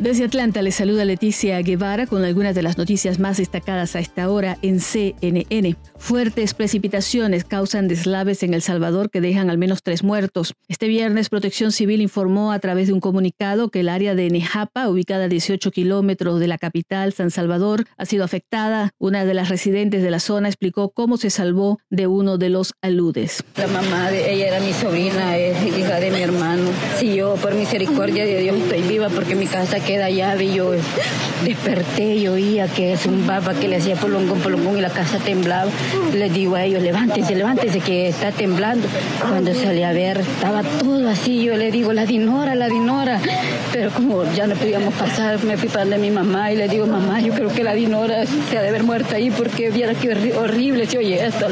Desde Atlanta les saluda Leticia Guevara con algunas de las noticias más destacadas a esta hora en CNN. Fuertes precipitaciones causan deslaves en El Salvador que dejan al menos tres muertos. Este viernes Protección Civil informó a través de un comunicado que el área de Nejapa, ubicada a 18 kilómetros de la capital, San Salvador, ha sido afectada. Una de las residentes de la zona explicó cómo se salvó de uno de los aludes. La mamá de ella era mi sobrina, es hija de mi hermano. Si yo por misericordia de Dios estoy viva porque mi casa queda llave y yo desperté y oía que es un baba que le hacía polongón, polongón y la casa temblaba. Les digo a ellos, levántense, levántense que está temblando. Cuando salí a ver, estaba todo así. Yo le digo, la dinora, la dinora. Pero como ya no podíamos pasar, me fui para de mi mamá y le digo, mamá, yo creo que la dinora se ha de haber muerto ahí porque viera que horrible se oye esto.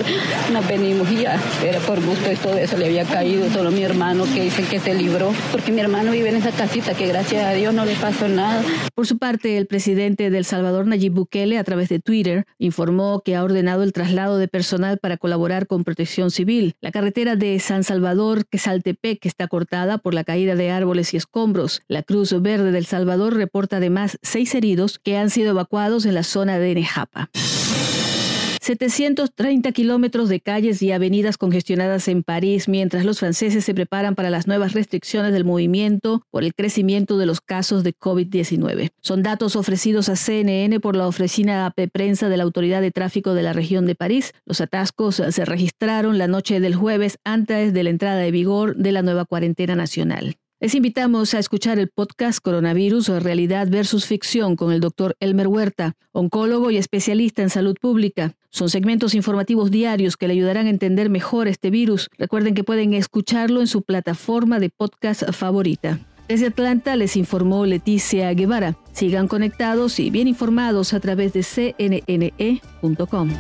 Nos venimos y ya, era por gusto y todo eso le había caído. Solo mi hermano que dice que se libró, porque mi hermano vive en esa casita que gracias a Dios no le pasó Por su parte, el presidente del Salvador, Nayib Bukele, a través de Twitter, informó que ha ordenado el traslado de personal para colaborar con protección civil. La carretera de San Salvador, que Quesaltepec, está cortada por la caída de árboles y escombros. La Cruz Verde del Salvador reporta además seis heridos que han sido evacuados en la zona de Nejapa. 730 kilómetros de calles y avenidas congestionadas en París mientras los franceses se preparan para las nuevas restricciones del movimiento por el crecimiento de los casos de COVID-19. Son datos ofrecidos a CNN por la oficina AP Prensa de la Autoridad de Tráfico de la región de París. Los atascos se registraron la noche del jueves antes de la entrada de vigor de la nueva cuarentena nacional. Les invitamos a escuchar el podcast Coronavirus o Realidad versus Ficción con el doctor Elmer Huerta, oncólogo y especialista en salud pública. Son segmentos informativos diarios que le ayudarán a entender mejor este virus. Recuerden que pueden escucharlo en su plataforma de podcast favorita. Desde Atlanta les informó Leticia Guevara. Sigan conectados y bien informados a través de cnne.com.